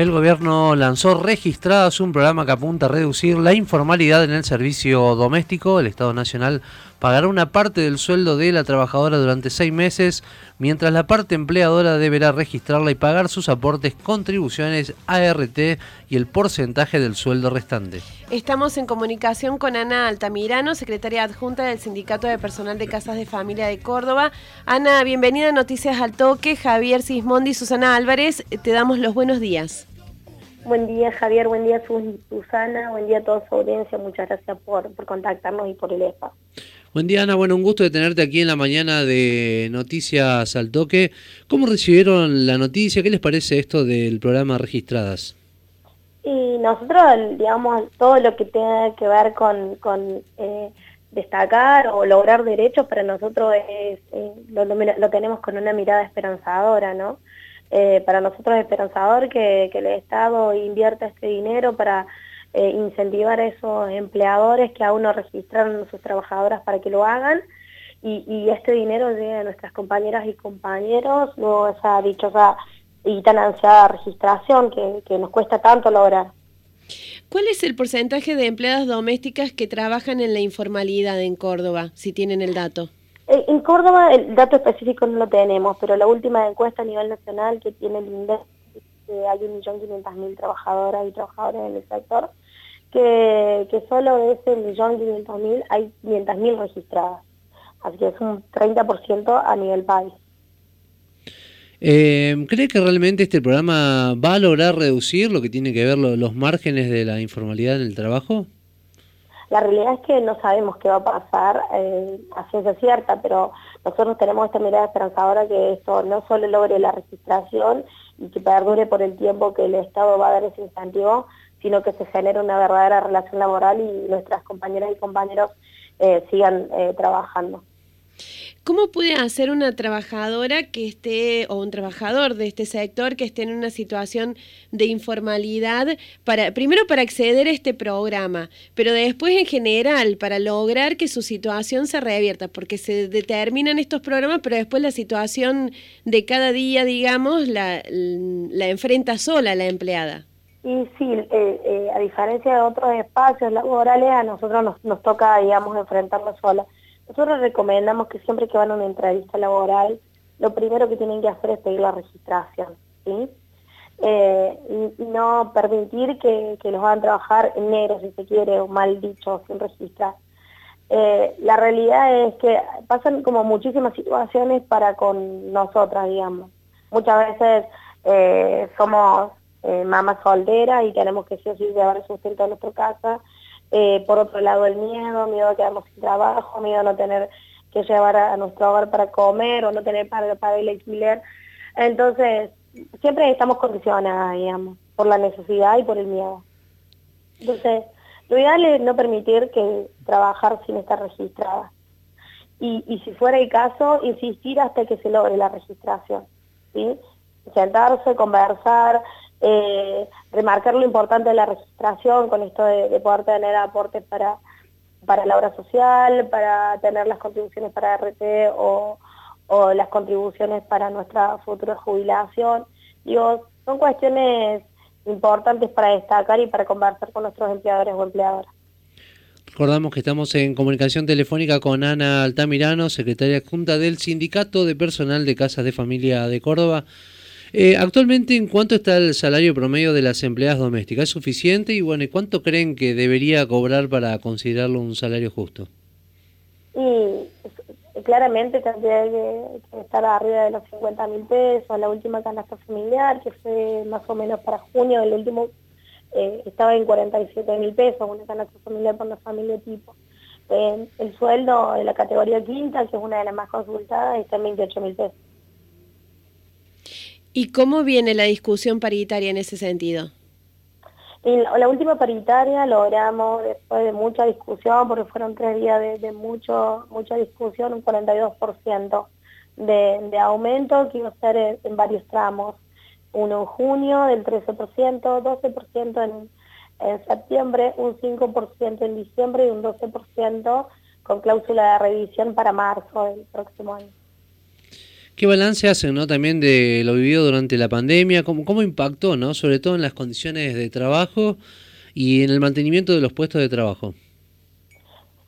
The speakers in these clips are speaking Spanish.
El gobierno lanzó registradas un programa que apunta a reducir la informalidad en el servicio doméstico. El Estado Nacional pagará una parte del sueldo de la trabajadora durante seis meses, mientras la parte empleadora deberá registrarla y pagar sus aportes, contribuciones, ART y el porcentaje del sueldo restante. Estamos en comunicación con Ana Altamirano, secretaria adjunta del Sindicato de Personal de Casas de Familia de Córdoba. Ana, bienvenida a Noticias al Toque. Javier Sismondi y Susana Álvarez, te damos los buenos días. Buen día Javier, buen día Susana, buen día a toda su audiencia, muchas gracias por, contactarnos y por el espacio. Buen día Ana, bueno, un gusto de tenerte aquí en la mañana de Noticias al Toque. ¿Cómo recibieron la noticia? ¿Qué les parece esto del programa Registradas? Y nosotros, digamos, todo lo que tenga que ver con, con eh, destacar o lograr derechos para nosotros es, eh, lo, lo tenemos con una mirada esperanzadora, ¿no? Eh, para nosotros es esperanzador que, el Estado invierta este dinero para eh, incentivar a esos empleadores que aún no registraron a sus trabajadoras para que lo hagan y, este dinero llegue a nuestras compañeras y compañeros, luego esa dichosa y tan ansiada registración que nos cuesta tanto lograr. ¿Cuál es el porcentaje de empleadas domésticas que trabajan en la informalidad en Córdoba, si tienen el dato? Eh, en Córdoba el dato específico no lo tenemos, pero la última encuesta a nivel nacional que tiene el INDEC, que hay 1.500.000 trabajadoras y trabajadores en el sector, que, solo de ese 1.500.000 hay 500.000 registradas. Así que es un 30% a nivel país. Eh, ¿Cree que realmente este programa va a lograr reducir lo que tiene que ver los márgenes de la informalidad en el trabajo? La realidad es que no sabemos qué va a pasar eh, a ciencia cierta, pero nosotros tenemos esta mirada esperanzadora que esto no solo logre la registración y que perdure por el tiempo que el Estado va a dar ese incentivo, sino que se genere una verdadera relación laboral y nuestras compañeras y compañeros eh, sigan eh, trabajando. ¿Cómo puede hacer una trabajadora que esté, o un trabajador de este sector que esté en una situación de informalidad, para, primero para acceder a este programa, pero después en general para lograr que su situación se revierta? Porque se determinan estos programas, pero después la situación de cada día, digamos, la, enfrenta sola la empleada. Y sí, eh, eh, a diferencia de otros espacios laborales, a nosotros nos, nos toca, digamos, enfrentarla sola. Nosotros recomendamos que siempre que van a una entrevista laboral, lo primero que tienen que hacer es pedir la registración, ¿sí? Eh, no permitir que, los hagan trabajar en negro, si se quiere, o mal dicho, sin registrar. Eh, la realidad es que pasan como muchísimas situaciones para con nosotras, digamos. Muchas veces eh, somos mamás solteras y tenemos que sí o sí llevar el sustento a nuestra casa eh, por otro lado el miedo, miedo a quedarnos sin trabajo, miedo a no tener que llevar a, nuestro hogar para comer o no tener para el alquiler. Entonces, siempre estamos condicionadas, digamos, por la necesidad y por el miedo. Entonces, lo ideal es no permitir que trabajar sin estar registrada. Y, y si fuera el caso, insistir hasta que se logre la registración. ¿sí? Sentarse, conversar, eh, remarcar lo importante de la registración con esto de, poder tener aportes para, para la obra social, para tener las contribuciones para RT o, las contribuciones para nuestra futura jubilación. Digo, son cuestiones importantes para destacar y para conversar con nuestros empleadores o empleadoras. Recordamos que estamos en comunicación telefónica con Ana Altamirano, secretaria adjunta del Sindicato de Personal de Casas de Familia de Córdoba. Eh, actualmente, ¿en cuánto está el salario promedio de las empleadas domésticas? ¿Es suficiente? Y bueno, ¿cuánto creen que debería cobrar para considerarlo un salario justo? Y claramente tendría que, estar arriba de los 50 mil pesos. La última canasta familiar, que fue más o menos para junio, el último eh, estaba en 47 mil pesos, una canasta familiar por la familia tipo. Eh, el sueldo de la categoría quinta, que es una de las más consultadas, está en 28 mil pesos. ¿Y cómo viene la discusión paritaria en ese sentido? En la, última paritaria logramos, después de mucha discusión, porque fueron tres días de, mucho, mucha discusión, un 42% de, de aumento que iba a ser en, varios tramos. Uno en junio del 13%, 12% en, en septiembre, un 5% en diciembre y un 12% con cláusula de revisión para marzo del próximo año. ¿Qué balance hacen ¿no? también de lo vivido durante la pandemia? ¿Cómo, impactó, ¿no? sobre todo en las condiciones de trabajo y en el mantenimiento de los puestos de trabajo?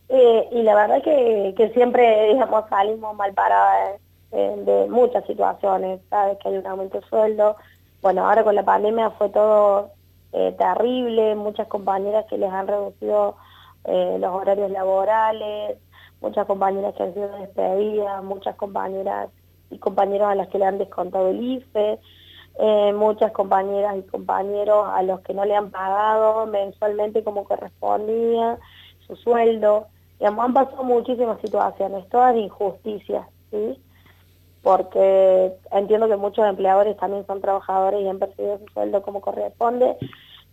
Eh, y la verdad que, que siempre, digamos, salimos mal paradas de muchas situaciones, sabes que hay un aumento de sueldo. Bueno, ahora con la pandemia fue todo eh, terrible, muchas compañeras que les han reducido eh, los horarios laborales, muchas compañeras que han sido despedidas, muchas compañeras y compañeros a las que le han descontado el IFE, eh, muchas compañeras y compañeros a los que no le han pagado mensualmente como correspondía su sueldo. Digamos, han pasado muchísimas situaciones, todas injusticias, ¿sí? porque entiendo que muchos empleadores también son trabajadores y han percibido su sueldo como corresponde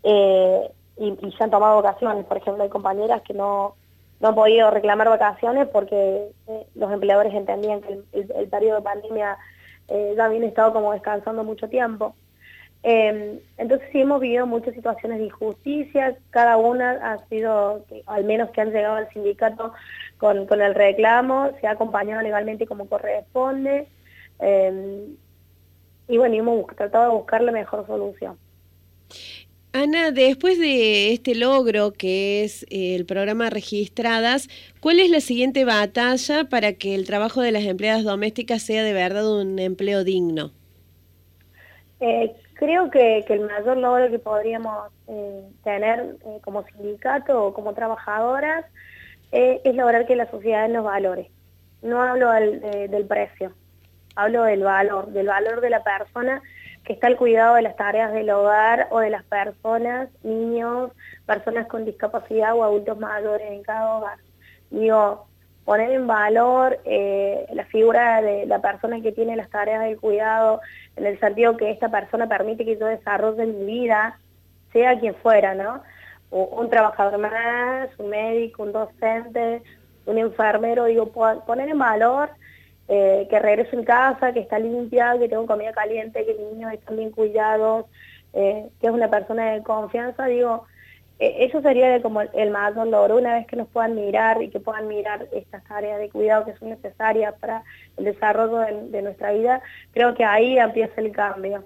eh, y, se han tomado vacaciones. Por ejemplo, hay compañeras que no, no han podido reclamar vacaciones porque eh, los empleadores entendían que el, de pandemia eh, ya habían estado como descansando mucho tiempo. Em, entonces sí hemos vivido muchas situaciones de injusticia, cada una ha sido, al menos que han llegado al sindicato con, con el reclamo, se ha acompañado legalmente como corresponde, Em, y bueno, hemos tratado de buscar la mejor solución. Ana, después de este logro que es eh, el programa Registradas, ¿cuál es la siguiente batalla para que el trabajo de las empleadas domésticas sea de verdad un empleo digno? Eh, creo que, el mayor logro que podríamos eh, tener como sindicato o como trabajadoras es lograr que la sociedad nos valore. No hablo del precio, hablo del valor, del valor de la persona está al cuidado de las tareas del hogar o de las personas, niños, personas con discapacidad o adultos mayores en cada hogar. Digo, poner en valor eh, la figura de la persona que tiene las tareas del cuidado, en el sentido que esta persona permite que yo desarrolle mi vida, sea quien fuera, ¿no? un trabajador más, un médico, un docente, un enfermero, digo, poner en valor eh, que regreso en casa, que está limpia, que tengo comida caliente, que mis niños están bien cuidados, eh, que es una persona de confianza, digo, eh, eso sería como el, mayor logro, una vez que nos puedan mirar y que puedan mirar estas áreas de cuidado que son necesarias para el desarrollo de, nuestra vida, creo que ahí empieza el cambio.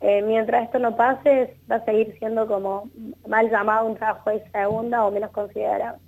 mientras esto no pase, va a seguir siendo como mal llamado un trabajo de segunda o menos considerado.